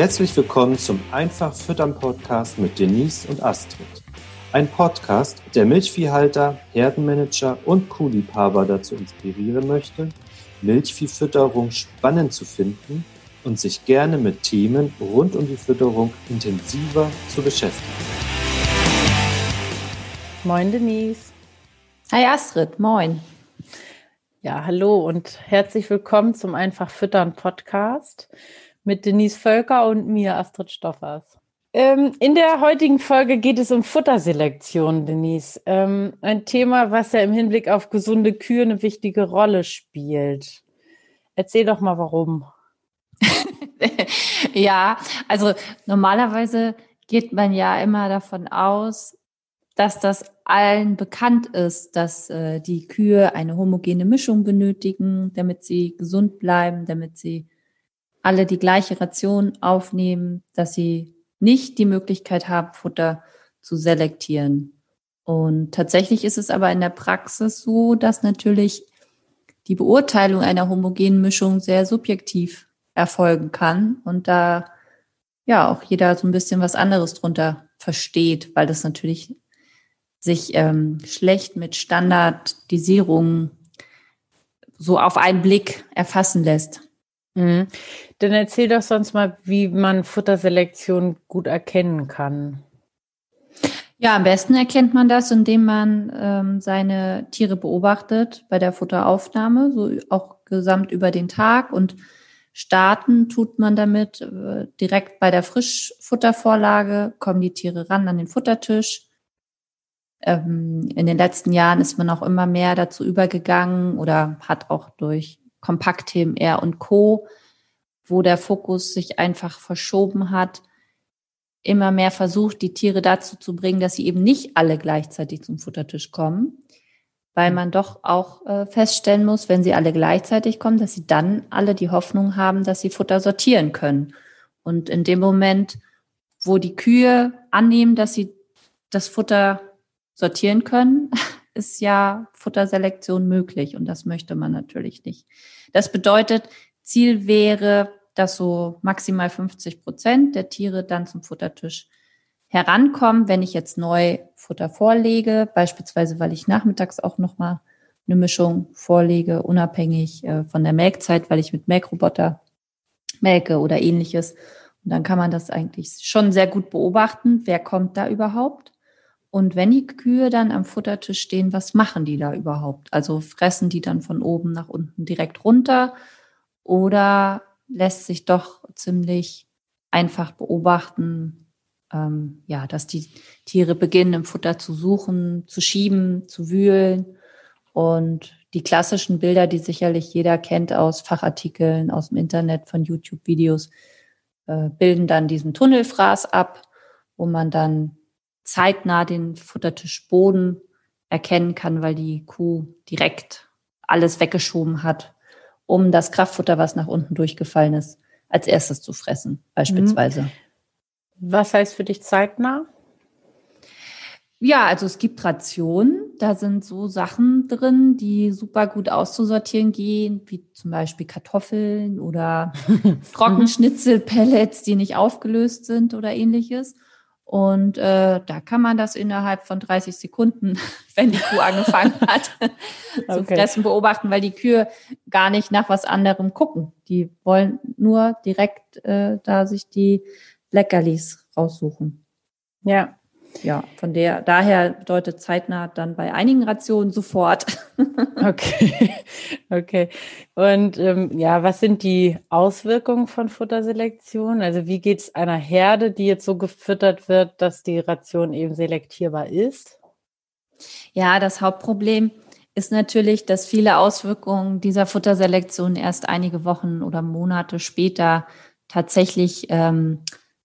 Herzlich willkommen zum Einfach Füttern Podcast mit Denise und Astrid. Ein Podcast, der Milchviehhalter, Herdenmanager und Kuhliebhaber dazu inspirieren möchte, Milchviehfütterung spannend zu finden und sich gerne mit Themen rund um die Fütterung intensiver zu beschäftigen. Moin Denise. Hi Astrid, moin. Ja, hallo und herzlich willkommen zum Einfach Füttern Podcast mit Denise Völker und mir, Astrid Stoffers. Ähm, in der heutigen Folge geht es um Futterselektion, Denise. Ähm, ein Thema, was ja im Hinblick auf gesunde Kühe eine wichtige Rolle spielt. Erzähl doch mal, warum. ja, also normalerweise geht man ja immer davon aus, dass das allen bekannt ist, dass äh, die Kühe eine homogene Mischung benötigen, damit sie gesund bleiben, damit sie alle die gleiche Ration aufnehmen, dass sie nicht die Möglichkeit haben, Futter zu selektieren. Und tatsächlich ist es aber in der Praxis so, dass natürlich die Beurteilung einer homogenen Mischung sehr subjektiv erfolgen kann und da ja auch jeder so ein bisschen was anderes drunter versteht, weil das natürlich sich ähm, schlecht mit Standardisierung so auf einen Blick erfassen lässt. Mhm. Dann erzähl doch sonst mal, wie man Futterselektion gut erkennen kann. Ja, am besten erkennt man das, indem man ähm, seine Tiere beobachtet bei der Futteraufnahme, so auch gesamt über den Tag und starten tut man damit äh, direkt bei der Frischfuttervorlage, kommen die Tiere ran an den Futtertisch. Ähm, in den letzten Jahren ist man auch immer mehr dazu übergegangen oder hat auch durch Kompaktthemen R und Co., wo der Fokus sich einfach verschoben hat, immer mehr versucht, die Tiere dazu zu bringen, dass sie eben nicht alle gleichzeitig zum Futtertisch kommen, weil man doch auch äh, feststellen muss, wenn sie alle gleichzeitig kommen, dass sie dann alle die Hoffnung haben, dass sie Futter sortieren können. Und in dem Moment, wo die Kühe annehmen, dass sie das Futter sortieren können, ist ja Futterselektion möglich und das möchte man natürlich nicht. Das bedeutet, Ziel wäre, dass so maximal 50 Prozent der Tiere dann zum Futtertisch herankommen, wenn ich jetzt neu Futter vorlege, beispielsweise weil ich nachmittags auch noch mal eine Mischung vorlege, unabhängig äh, von der Melkzeit, weil ich mit Melkroboter melke oder ähnliches. Und dann kann man das eigentlich schon sehr gut beobachten, wer kommt da überhaupt. Und wenn die Kühe dann am Futtertisch stehen, was machen die da überhaupt? Also fressen die dann von oben nach unten direkt runter oder lässt sich doch ziemlich einfach beobachten, ähm, ja, dass die Tiere beginnen, im Futter zu suchen, zu schieben, zu wühlen. Und die klassischen Bilder, die sicherlich jeder kennt aus Fachartikeln, aus dem Internet, von YouTube-Videos, äh, bilden dann diesen Tunnelfraß ab, wo man dann zeitnah den Futtertischboden erkennen kann, weil die Kuh direkt alles weggeschoben hat, um das Kraftfutter, was nach unten durchgefallen ist, als erstes zu fressen, beispielsweise. Mhm. Was heißt für dich zeitnah? Ja, also es gibt Rationen, da sind so Sachen drin, die super gut auszusortieren gehen, wie zum Beispiel Kartoffeln oder Trockenschnitzelpellets, die nicht aufgelöst sind oder ähnliches. Und äh, da kann man das innerhalb von 30 Sekunden, wenn die Kuh angefangen hat, zu okay. fressen, beobachten, weil die Kühe gar nicht nach was anderem gucken. Die wollen nur direkt äh, da sich die Leckerlis raussuchen. Ja, ja, von der, daher bedeutet zeitnah dann bei einigen Rationen sofort. okay, okay. Und ähm, ja, was sind die Auswirkungen von Futterselektion? Also wie geht es einer Herde, die jetzt so gefüttert wird, dass die Ration eben selektierbar ist? Ja, das Hauptproblem ist natürlich, dass viele Auswirkungen dieser Futterselektion erst einige Wochen oder Monate später tatsächlich ähm,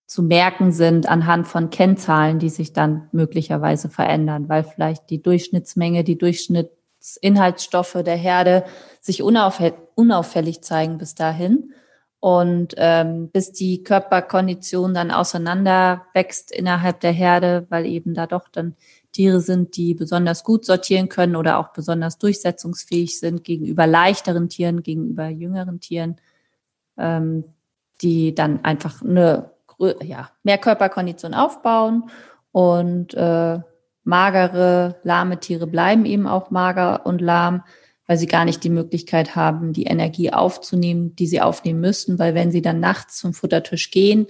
zu merken sind anhand von Kennzahlen, die sich dann möglicherweise verändern, weil vielleicht die Durchschnittsmenge, die Durchschnittsinhaltsstoffe der Herde sich unauffällig zeigen bis dahin. Und ähm, bis die Körperkondition dann auseinander wächst innerhalb der Herde, weil eben da doch dann Tiere sind, die besonders gut sortieren können oder auch besonders durchsetzungsfähig sind gegenüber leichteren Tieren, gegenüber jüngeren Tieren. Ähm, die dann einfach eine ja, mehr Körperkondition aufbauen und äh, magere, lahme Tiere bleiben eben auch mager und lahm, weil sie gar nicht die Möglichkeit haben, die Energie aufzunehmen, die sie aufnehmen müssten, weil wenn sie dann nachts zum Futtertisch gehen,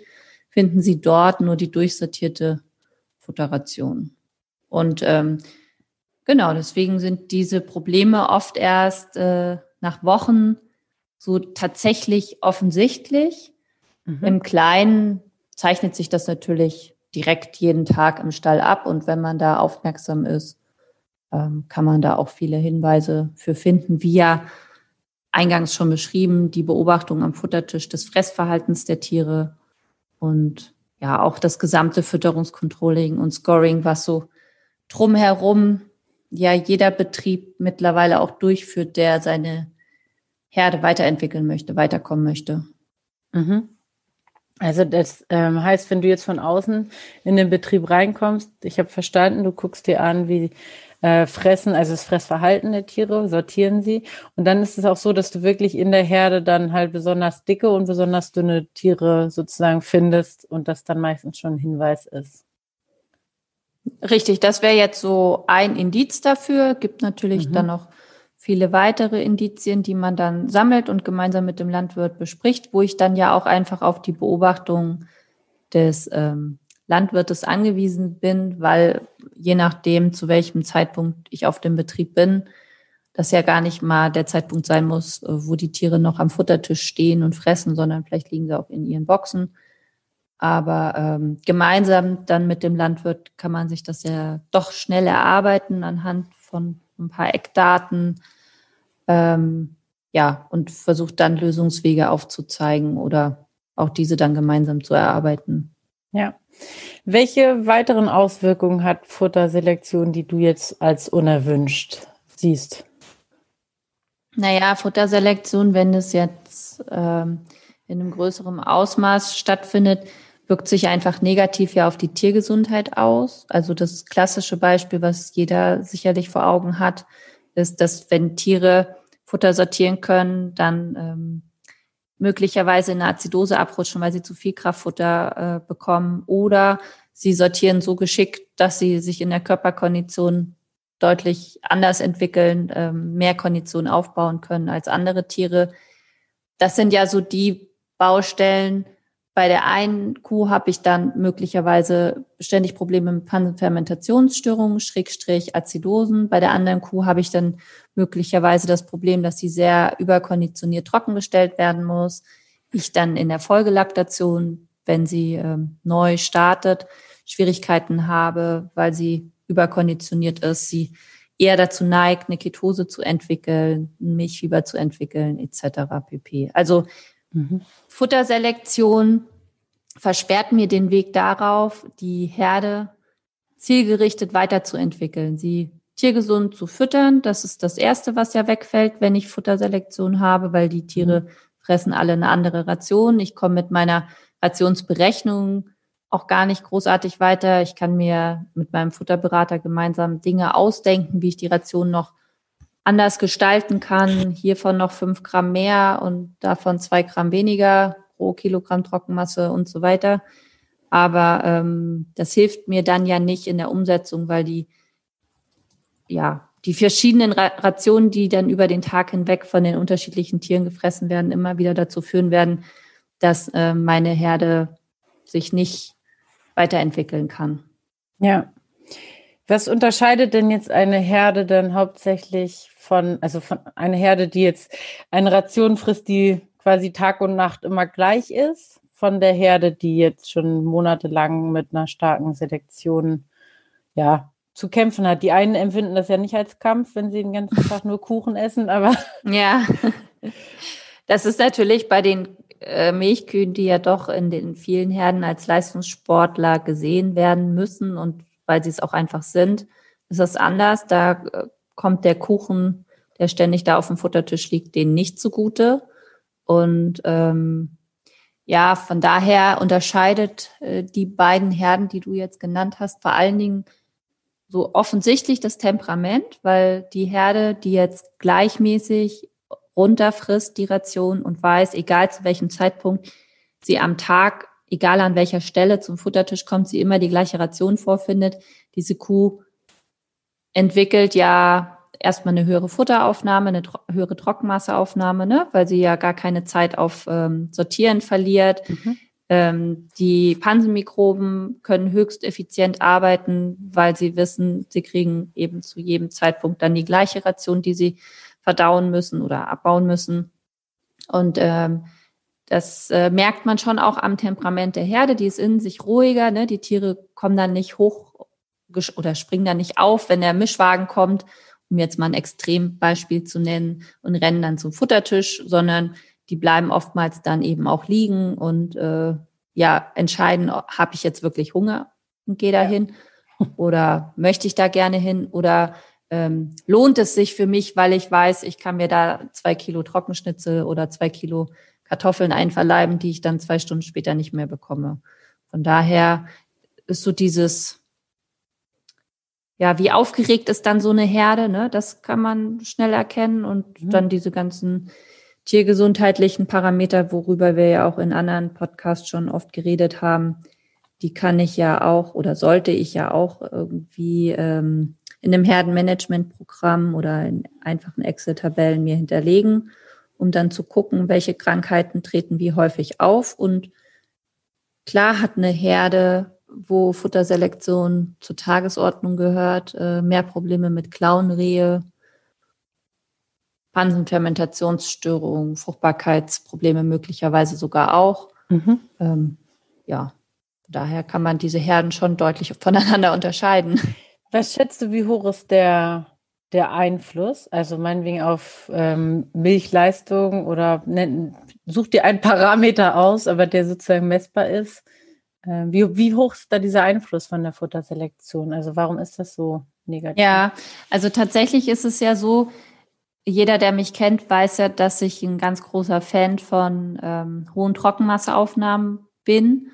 finden sie dort nur die durchsortierte Futterration. Und ähm, genau, deswegen sind diese Probleme oft erst äh, nach Wochen so tatsächlich offensichtlich. Mhm. Im Kleinen zeichnet sich das natürlich direkt jeden Tag im Stall ab und wenn man da aufmerksam ist, ähm, kann man da auch viele Hinweise für finden, wie ja eingangs schon beschrieben, die Beobachtung am Futtertisch des Fressverhaltens der Tiere und ja auch das gesamte Fütterungskontrolling und Scoring, was so drumherum ja jeder Betrieb mittlerweile auch durchführt, der seine Herde weiterentwickeln möchte, weiterkommen möchte. Mhm. Also das ähm, heißt, wenn du jetzt von außen in den Betrieb reinkommst, ich habe verstanden, du guckst dir an, wie äh, fressen, also das Fressverhalten der Tiere, sortieren sie. Und dann ist es auch so, dass du wirklich in der Herde dann halt besonders dicke und besonders dünne Tiere sozusagen findest und das dann meistens schon ein Hinweis ist. Richtig, das wäre jetzt so ein Indiz dafür. Gibt natürlich mhm. dann noch viele weitere Indizien, die man dann sammelt und gemeinsam mit dem Landwirt bespricht, wo ich dann ja auch einfach auf die Beobachtung des ähm, Landwirtes angewiesen bin, weil je nachdem, zu welchem Zeitpunkt ich auf dem Betrieb bin, das ja gar nicht mal der Zeitpunkt sein muss, äh, wo die Tiere noch am Futtertisch stehen und fressen, sondern vielleicht liegen sie auch in ihren Boxen. Aber ähm, gemeinsam dann mit dem Landwirt kann man sich das ja doch schnell erarbeiten anhand von ein paar Eckdaten, ähm, ja, und versucht dann Lösungswege aufzuzeigen oder auch diese dann gemeinsam zu erarbeiten. Ja. Welche weiteren Auswirkungen hat Futterselektion, die du jetzt als unerwünscht siehst? Naja, Futterselektion, wenn es jetzt ähm, in einem größeren Ausmaß stattfindet, wirkt sich einfach negativ ja auf die Tiergesundheit aus. Also das klassische Beispiel, was jeder sicherlich vor Augen hat, ist, dass wenn Tiere Futter sortieren können, dann ähm, möglicherweise in eine Azidose abrutschen, weil sie zu viel Kraftfutter äh, bekommen. Oder sie sortieren so geschickt, dass sie sich in der Körperkondition deutlich anders entwickeln, ähm, mehr Kondition aufbauen können als andere Tiere. Das sind ja so die Baustellen, bei der einen Kuh habe ich dann möglicherweise ständig Probleme mit Fermentationsstörungen, Schrägstrich Azidosen. Bei der anderen Kuh habe ich dann möglicherweise das Problem, dass sie sehr überkonditioniert trockengestellt werden muss. Ich dann in der Folgelaktation, wenn sie ähm, neu startet, Schwierigkeiten habe, weil sie überkonditioniert ist, sie eher dazu neigt, eine Ketose zu entwickeln, Milchfieber zu entwickeln, etc. pp. Also Mhm. Futterselektion versperrt mir den Weg darauf, die Herde zielgerichtet weiterzuentwickeln, sie tiergesund zu füttern. Das ist das Erste, was ja wegfällt, wenn ich Futterselektion habe, weil die Tiere mhm. fressen alle eine andere Ration. Ich komme mit meiner Rationsberechnung auch gar nicht großartig weiter. Ich kann mir mit meinem Futterberater gemeinsam Dinge ausdenken, wie ich die Ration noch anders gestalten kann. Hiervon noch fünf Gramm mehr und davon zwei Gramm weniger pro Kilogramm Trockenmasse und so weiter. Aber ähm, das hilft mir dann ja nicht in der Umsetzung, weil die, ja, die verschiedenen Rationen, die dann über den Tag hinweg von den unterschiedlichen Tieren gefressen werden, immer wieder dazu führen werden, dass äh, meine Herde sich nicht weiterentwickeln kann. Ja. Was unterscheidet denn jetzt eine Herde dann hauptsächlich von, also von einer Herde, die jetzt eine Ration frisst, die quasi Tag und Nacht immer gleich ist, von der Herde, die jetzt schon monatelang mit einer starken Selektion ja, zu kämpfen hat. Die einen empfinden das ja nicht als Kampf, wenn sie den ganzen Tag nur Kuchen essen, aber. Ja, das ist natürlich bei den äh, Milchkühen, die ja doch in den vielen Herden als Leistungssportler gesehen werden müssen und weil sie es auch einfach sind, ist das anders. Da äh, kommt der Kuchen, der ständig da auf dem Futtertisch liegt, denen nicht zugute. Und ähm, ja, von daher unterscheidet äh, die beiden Herden, die du jetzt genannt hast, vor allen Dingen so offensichtlich das Temperament, weil die Herde, die jetzt gleichmäßig runterfrisst, die Ration und weiß, egal zu welchem Zeitpunkt, sie am Tag, egal an welcher Stelle zum Futtertisch kommt, sie immer die gleiche Ration vorfindet. Diese Kuh entwickelt ja erstmal eine höhere Futteraufnahme, eine tro höhere Trockenmasseaufnahme, ne? weil sie ja gar keine Zeit auf ähm, Sortieren verliert. Mhm. Ähm, die Pansenmikroben können höchst effizient arbeiten, weil sie wissen, sie kriegen eben zu jedem Zeitpunkt dann die gleiche Ration, die sie verdauen müssen oder abbauen müssen. Und ähm, das äh, merkt man schon auch am Temperament der Herde. Die ist in sich ruhiger. Ne? Die Tiere kommen dann nicht hoch oder springen dann nicht auf, wenn der Mischwagen kommt, um jetzt mal ein Extrembeispiel zu nennen, und rennen dann zum Futtertisch, sondern die bleiben oftmals dann eben auch liegen und äh, ja entscheiden, habe ich jetzt wirklich Hunger und gehe da hin oder möchte ich da gerne hin oder ähm, lohnt es sich für mich, weil ich weiß, ich kann mir da zwei Kilo Trockenschnitzel oder zwei Kilo Kartoffeln einverleiben, die ich dann zwei Stunden später nicht mehr bekomme. Von daher ist so dieses, ja, wie aufgeregt ist dann so eine Herde, ne? Das kann man schnell erkennen und mhm. dann diese ganzen tiergesundheitlichen Parameter, worüber wir ja auch in anderen Podcasts schon oft geredet haben, die kann ich ja auch oder sollte ich ja auch irgendwie ähm, in einem Herdenmanagementprogramm oder in einfachen Excel-Tabellen mir hinterlegen, um dann zu gucken, welche Krankheiten treten wie häufig auf. Und klar hat eine Herde, wo Futterselektion zur Tagesordnung gehört, äh, mehr Probleme mit Klauenrehe, Pansenfermentationsstörungen, Fruchtbarkeitsprobleme möglicherweise sogar auch. Mhm. Ähm, ja, daher kann man diese Herden schon deutlich voneinander unterscheiden. Was schätzt du, wie hoch ist der, der Einfluss? Also meinetwegen auf ähm, Milchleistung oder ne, such dir einen Parameter aus, aber der sozusagen messbar ist. Äh, wie, wie hoch ist da dieser Einfluss von der Futterselektion? Also warum ist das so negativ? Ja, also tatsächlich ist es ja so, jeder, der mich kennt, weiß ja, dass ich ein ganz großer Fan von ähm, hohen Trockenmasseaufnahmen bin.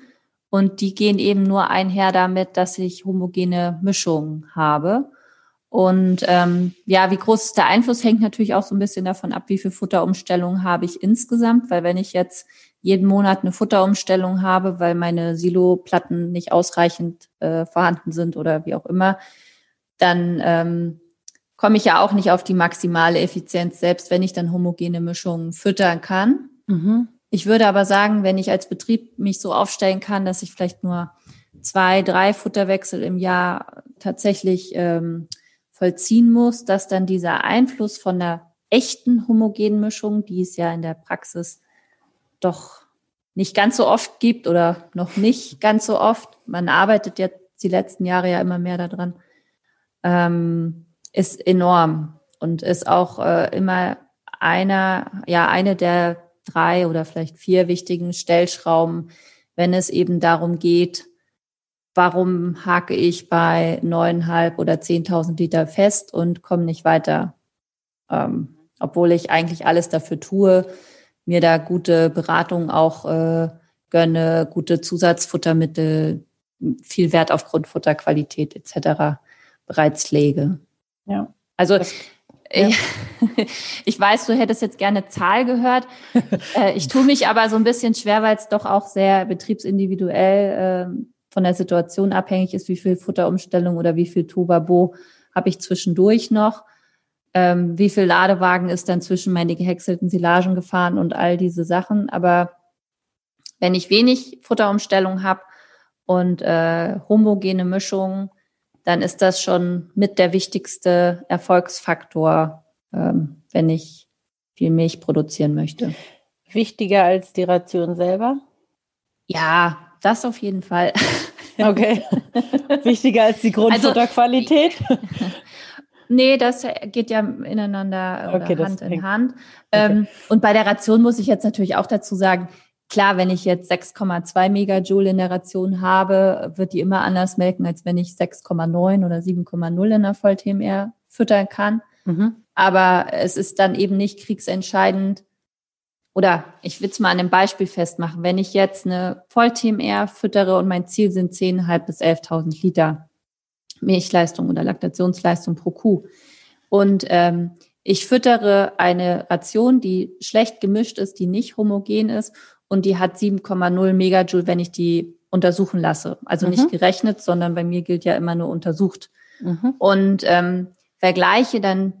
Und die gehen eben nur einher damit, dass ich homogene Mischungen habe. Und ähm, ja, wie groß ist der Einfluss, hängt natürlich auch so ein bisschen davon ab, wie viel Futterumstellung habe ich insgesamt. Weil wenn ich jetzt jeden Monat eine Futterumstellung habe, weil meine Siloplatten nicht ausreichend äh, vorhanden sind oder wie auch immer, dann ähm, komme ich ja auch nicht auf die maximale Effizienz, selbst wenn ich dann homogene Mischungen füttern kann. Mhm. Ich würde aber sagen, wenn ich als Betrieb mich so aufstellen kann, dass ich vielleicht nur zwei, drei Futterwechsel im Jahr tatsächlich ähm, vollziehen muss, dass dann dieser Einfluss von der echten homogenen Mischung, die es ja in der Praxis doch nicht ganz so oft gibt oder noch nicht ganz so oft, man arbeitet jetzt die letzten Jahre ja immer mehr daran, ähm, ist enorm und ist auch äh, immer einer, ja, eine der drei oder vielleicht vier wichtigen Stellschrauben, wenn es eben darum geht, warum hake ich bei neuneinhalb oder zehntausend Liter fest und komme nicht weiter, ähm, obwohl ich eigentlich alles dafür tue, mir da gute Beratung auch äh, gönne, gute Zusatzfuttermittel, viel Wert auf Grundfutterqualität etc. bereits lege. Ja. Also ja. Ich weiß, du hättest jetzt gerne Zahl gehört. Äh, ich tue mich aber so ein bisschen schwer, weil es doch auch sehr betriebsindividuell äh, von der Situation abhängig ist, wie viel Futterumstellung oder wie viel Tobabo habe ich zwischendurch noch. Ähm, wie viel Ladewagen ist dann zwischen meine gehäckselten Silagen gefahren und all diese Sachen. Aber wenn ich wenig Futterumstellung habe und äh, homogene Mischungen, dann ist das schon mit der wichtigste Erfolgsfaktor, ähm, wenn ich viel Milch produzieren möchte. Wichtiger als die Ration selber? Ja, das auf jeden Fall. Okay. Wichtiger als die Grundfutterqualität? Also, nee, das geht ja ineinander okay, Hand in Hand. Okay. Ähm, und bei der Ration muss ich jetzt natürlich auch dazu sagen, Klar, wenn ich jetzt 6,2 Megajoule in der Ration habe, wird die immer anders melken, als wenn ich 6,9 oder 7,0 in der Voll-TMR füttern kann. Mhm. Aber es ist dann eben nicht kriegsentscheidend. Oder ich will es mal an einem Beispiel festmachen. Wenn ich jetzt eine Voll-TMR füttere und mein Ziel sind 10.500 bis 11.000 Liter Milchleistung oder Laktationsleistung pro Kuh und ähm, ich füttere eine Ration, die schlecht gemischt ist, die nicht homogen ist und die hat 7,0 Megajoule, wenn ich die untersuchen lasse. Also mhm. nicht gerechnet, sondern bei mir gilt ja immer nur untersucht. Mhm. Und ähm, vergleiche dann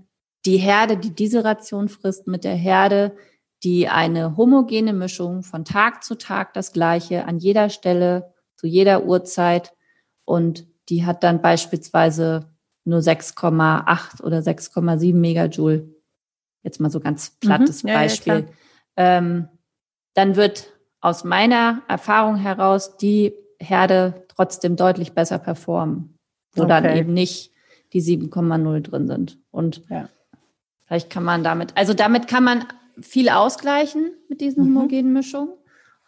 die Herde, die diese Ration frisst, mit der Herde, die eine homogene Mischung von Tag zu Tag das gleiche an jeder Stelle, zu jeder Uhrzeit und die hat dann beispielsweise nur 6,8 oder 6,7 Megajoule. Jetzt mal so ganz plattes mhm. ja, Beispiel. Ja, ähm, dann wird aus meiner Erfahrung heraus die Herde trotzdem deutlich besser performen, wo okay. dann eben nicht die 7,0 drin sind. Und ja. vielleicht kann man damit, also damit kann man viel ausgleichen mit diesen mhm. homogenen Mischungen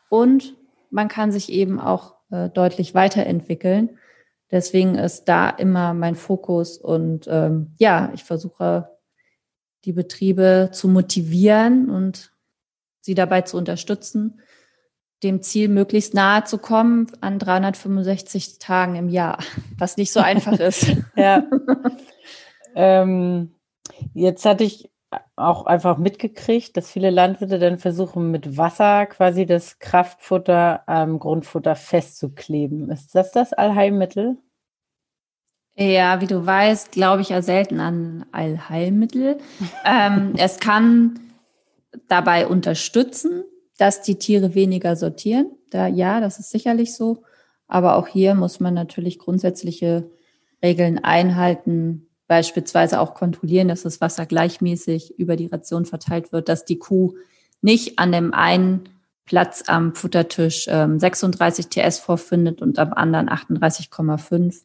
und man kann sich eben auch äh, deutlich weiterentwickeln. Deswegen ist da immer mein Fokus und ähm, ja, ich versuche die Betriebe zu motivieren und sie dabei zu unterstützen, dem Ziel möglichst nahe zu kommen an 365 Tagen im Jahr, was nicht so einfach ist. ja. ähm, jetzt hatte ich auch einfach mitgekriegt, dass viele Landwirte dann versuchen, mit Wasser quasi das Kraftfutter am Grundfutter festzukleben. Ist das das Allheilmittel? Ja, wie du weißt, glaube ich ja selten an Allheilmittel. ähm, es kann dabei unterstützen, dass die Tiere weniger sortieren. Da, ja, das ist sicherlich so. Aber auch hier muss man natürlich grundsätzliche Regeln einhalten, beispielsweise auch kontrollieren, dass das Wasser gleichmäßig über die Ration verteilt wird, dass die Kuh nicht an dem einen Platz am Futtertisch ähm, 36 TS vorfindet und am anderen 38,5.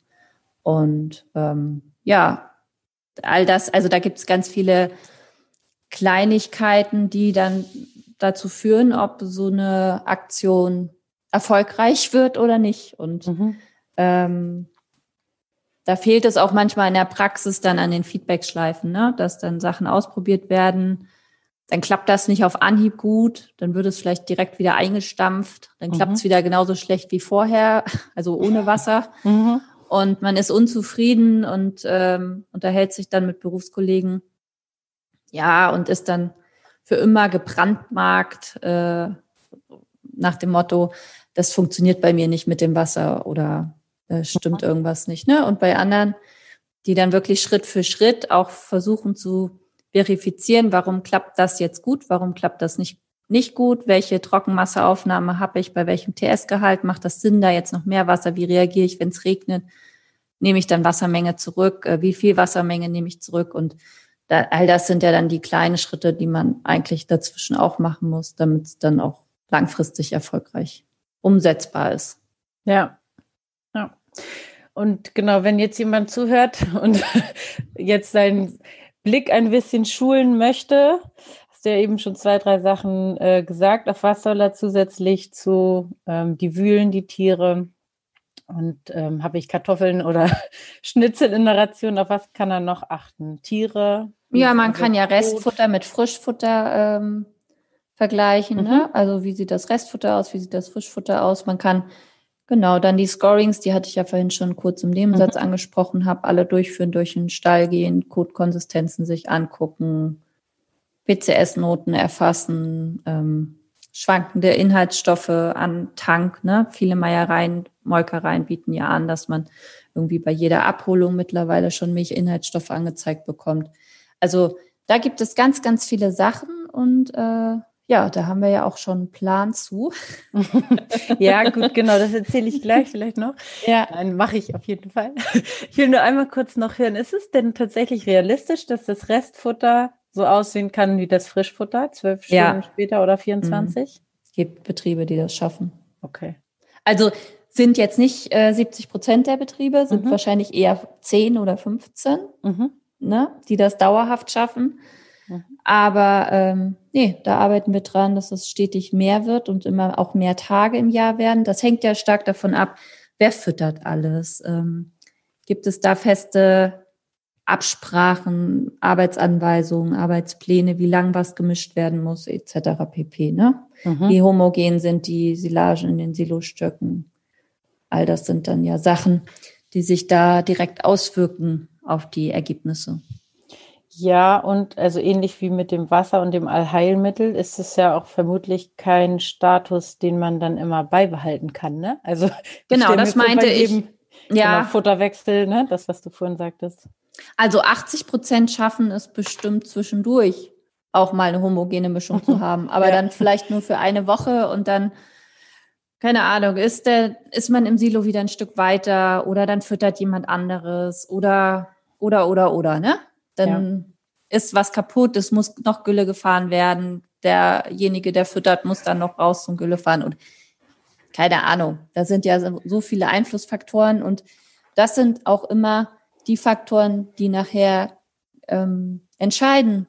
Und ähm, ja, all das, also da gibt es ganz viele Kleinigkeiten, die dann dazu führen, ob so eine Aktion erfolgreich wird oder nicht. Und mhm. ähm, da fehlt es auch manchmal in der Praxis dann an den Feedback-Schleifen, ne? dass dann Sachen ausprobiert werden. Dann klappt das nicht auf Anhieb gut, dann wird es vielleicht direkt wieder eingestampft, dann mhm. klappt es wieder genauso schlecht wie vorher, also ohne Wasser. Mhm. Und man ist unzufrieden und ähm, unterhält sich dann mit Berufskollegen. Ja, und ist dann für immer gebrandmarkt äh, nach dem Motto, das funktioniert bei mir nicht mit dem Wasser oder äh, stimmt irgendwas nicht. Ne? Und bei anderen, die dann wirklich Schritt für Schritt auch versuchen zu verifizieren, warum klappt das jetzt gut, warum klappt das nicht, nicht gut, welche Trockenmasseaufnahme habe ich, bei welchem TS-Gehalt, macht das Sinn, da jetzt noch mehr Wasser, wie reagiere ich, wenn es regnet, nehme ich dann Wassermenge zurück, äh, wie viel Wassermenge nehme ich zurück und da, all das sind ja dann die kleinen Schritte, die man eigentlich dazwischen auch machen muss, damit es dann auch langfristig erfolgreich umsetzbar ist. Ja. Ja. Und genau, wenn jetzt jemand zuhört und jetzt seinen Blick ein bisschen schulen möchte, hast du ja eben schon zwei, drei Sachen äh, gesagt. Auf was soll er zusätzlich zu ähm, die wühlen, die Tiere? Und ähm, habe ich Kartoffeln oder Schnitzel in der Ration? Auf was kann er noch achten? Tiere? Ja, man kann ja Restfutter mit Frischfutter ähm, vergleichen. Ne? Mhm. Ne? Also wie sieht das Restfutter aus? Wie sieht das Frischfutter aus? Man kann Genau, dann die Scorings, die hatte ich ja vorhin schon kurz im Nebensatz mhm. angesprochen, habe alle durchführen, durch den Stall gehen, Kotkonsistenzen sich angucken, PCS-Noten erfassen, ähm, schwankende Inhaltsstoffe an Tank. Ne? Viele Meiereien, Molkereien bieten ja an, dass man irgendwie bei jeder Abholung mittlerweile schon Milchinhaltsstoffe angezeigt bekommt. Also da gibt es ganz, ganz viele Sachen und äh, ja, da haben wir ja auch schon einen Plan zu. ja, gut, genau, das erzähle ich gleich vielleicht noch. Ja. Nein, mache ich auf jeden Fall. Ich will nur einmal kurz noch hören, ist es denn tatsächlich realistisch, dass das Restfutter so aussehen kann wie das Frischfutter, zwölf Stunden ja. später oder 24? Mhm. Es gibt Betriebe, die das schaffen. Okay. Also sind jetzt nicht äh, 70 Prozent der Betriebe, sind mhm. wahrscheinlich eher 10 oder 15, mhm. ne, die das dauerhaft schaffen. Mhm. Aber ähm, nee, da arbeiten wir dran, dass es stetig mehr wird und immer auch mehr Tage im Jahr werden. Das hängt ja stark davon ab, wer füttert alles. Ähm, gibt es da feste Absprachen, Arbeitsanweisungen, Arbeitspläne, wie lang was gemischt werden muss, etc. pp. Ne? Mhm. Wie homogen sind die Silagen in den Silostöcken? All das sind dann ja Sachen, die sich da direkt auswirken auf die Ergebnisse. Ja, und also ähnlich wie mit dem Wasser und dem Allheilmittel ist es ja auch vermutlich kein Status, den man dann immer beibehalten kann. Ne? Also genau, das meinte ich. Eben, ja, genau, Futterwechsel, ne? das, was du vorhin sagtest. Also 80 Prozent schaffen es bestimmt zwischendurch auch mal eine homogene Mischung zu haben, aber ja. dann vielleicht nur für eine Woche und dann keine Ahnung, ist der, ist man im Silo wieder ein Stück weiter oder dann füttert jemand anderes oder, oder, oder, oder, ne? Dann ja. ist was kaputt, es muss noch Gülle gefahren werden. Derjenige, der füttert, muss dann noch raus zum Gülle fahren und keine Ahnung. Da sind ja so viele Einflussfaktoren und das sind auch immer die Faktoren, die nachher ähm, entscheiden,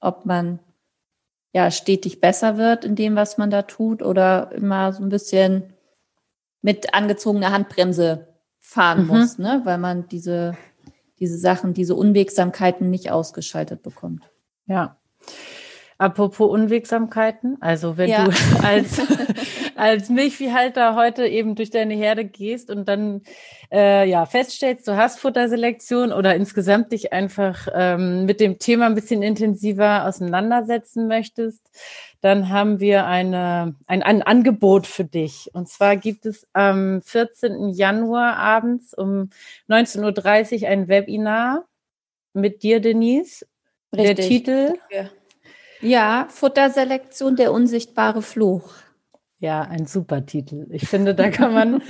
ob man ja stetig besser wird in dem, was man da tut, oder immer so ein bisschen mit angezogener Handbremse fahren mhm. muss, ne? weil man diese, diese Sachen, diese Unwegsamkeiten nicht ausgeschaltet bekommt. Ja. Apropos Unwegsamkeiten, also wenn ja. du als, als Milchviehhalter heute eben durch deine Herde gehst und dann äh, ja feststellst, du hast Futterselektion oder insgesamt dich einfach ähm, mit dem Thema ein bisschen intensiver auseinandersetzen möchtest, dann haben wir eine, ein, ein Angebot für dich. Und zwar gibt es am 14. Januar abends um 19.30 Uhr ein Webinar mit dir, Denise. Richtig. Der Titel. Danke ja, Futterselektion, der unsichtbare Fluch. Ja, ein super Titel. Ich finde, da kann man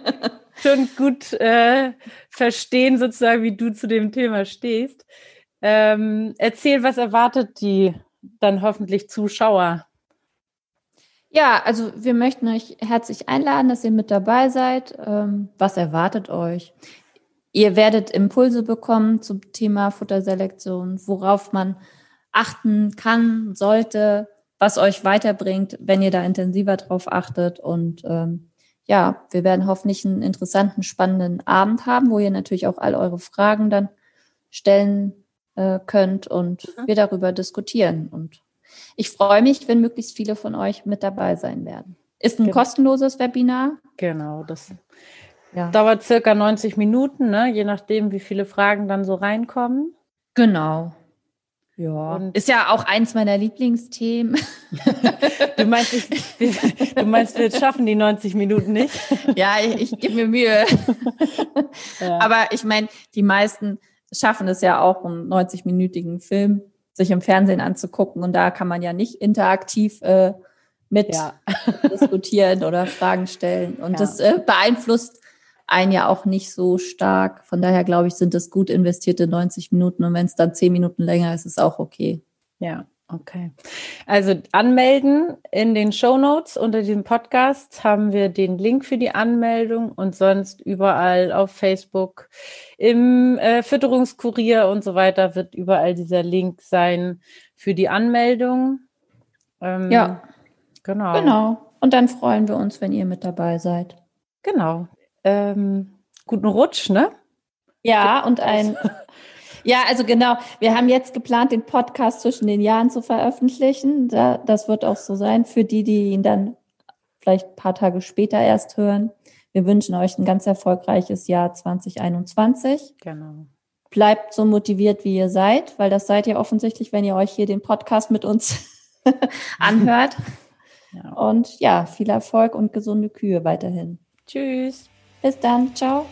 schon gut äh, verstehen, sozusagen, wie du zu dem Thema stehst. Ähm, erzähl, was erwartet die dann hoffentlich Zuschauer? Ja, also wir möchten euch herzlich einladen, dass ihr mit dabei seid. Ähm, was erwartet euch? Ihr werdet Impulse bekommen zum Thema Futterselektion, worauf man achten kann, sollte, was euch weiterbringt, wenn ihr da intensiver drauf achtet. Und ähm, ja, wir werden hoffentlich einen interessanten, spannenden Abend haben, wo ihr natürlich auch all eure Fragen dann stellen äh, könnt und mhm. wir darüber diskutieren. Und ich freue mich, wenn möglichst viele von euch mit dabei sein werden. Ist ein genau. kostenloses Webinar. Genau, das ja. dauert circa 90 Minuten, ne? je nachdem, wie viele Fragen dann so reinkommen. Genau. Ja. Und ist ja auch eins meiner Lieblingsthemen. du, meinst, ich, du meinst, wir schaffen die 90 Minuten nicht? ja, ich, ich gebe mir Mühe. Ja. Aber ich meine, die meisten schaffen es ja auch, einen 90-minütigen Film sich im Fernsehen anzugucken. Und da kann man ja nicht interaktiv äh, mit ja. diskutieren oder Fragen stellen. Und ja. das äh, beeinflusst einen ja auch nicht so stark. Von daher glaube ich, sind das gut investierte 90 Minuten und wenn es dann 10 Minuten länger ist, ist auch okay. Ja, okay. Also anmelden in den Show Notes unter diesem Podcast haben wir den Link für die Anmeldung und sonst überall auf Facebook, im äh, Fütterungskurier und so weiter wird überall dieser Link sein für die Anmeldung. Ähm, ja, genau. Genau. Und dann freuen wir uns, wenn ihr mit dabei seid. Genau ähm, guten Rutsch, ne? Ja, und ein. Ja, also genau. Wir haben jetzt geplant, den Podcast zwischen den Jahren zu veröffentlichen. Das wird auch so sein für die, die ihn dann vielleicht ein paar Tage später erst hören. Wir wünschen euch ein ganz erfolgreiches Jahr 2021. Genau. Bleibt so motiviert, wie ihr seid, weil das seid ihr offensichtlich, wenn ihr euch hier den Podcast mit uns anhört. Ja. Und ja, viel Erfolg und gesunde Kühe weiterhin. Tschüss. Bis dann. Ciao.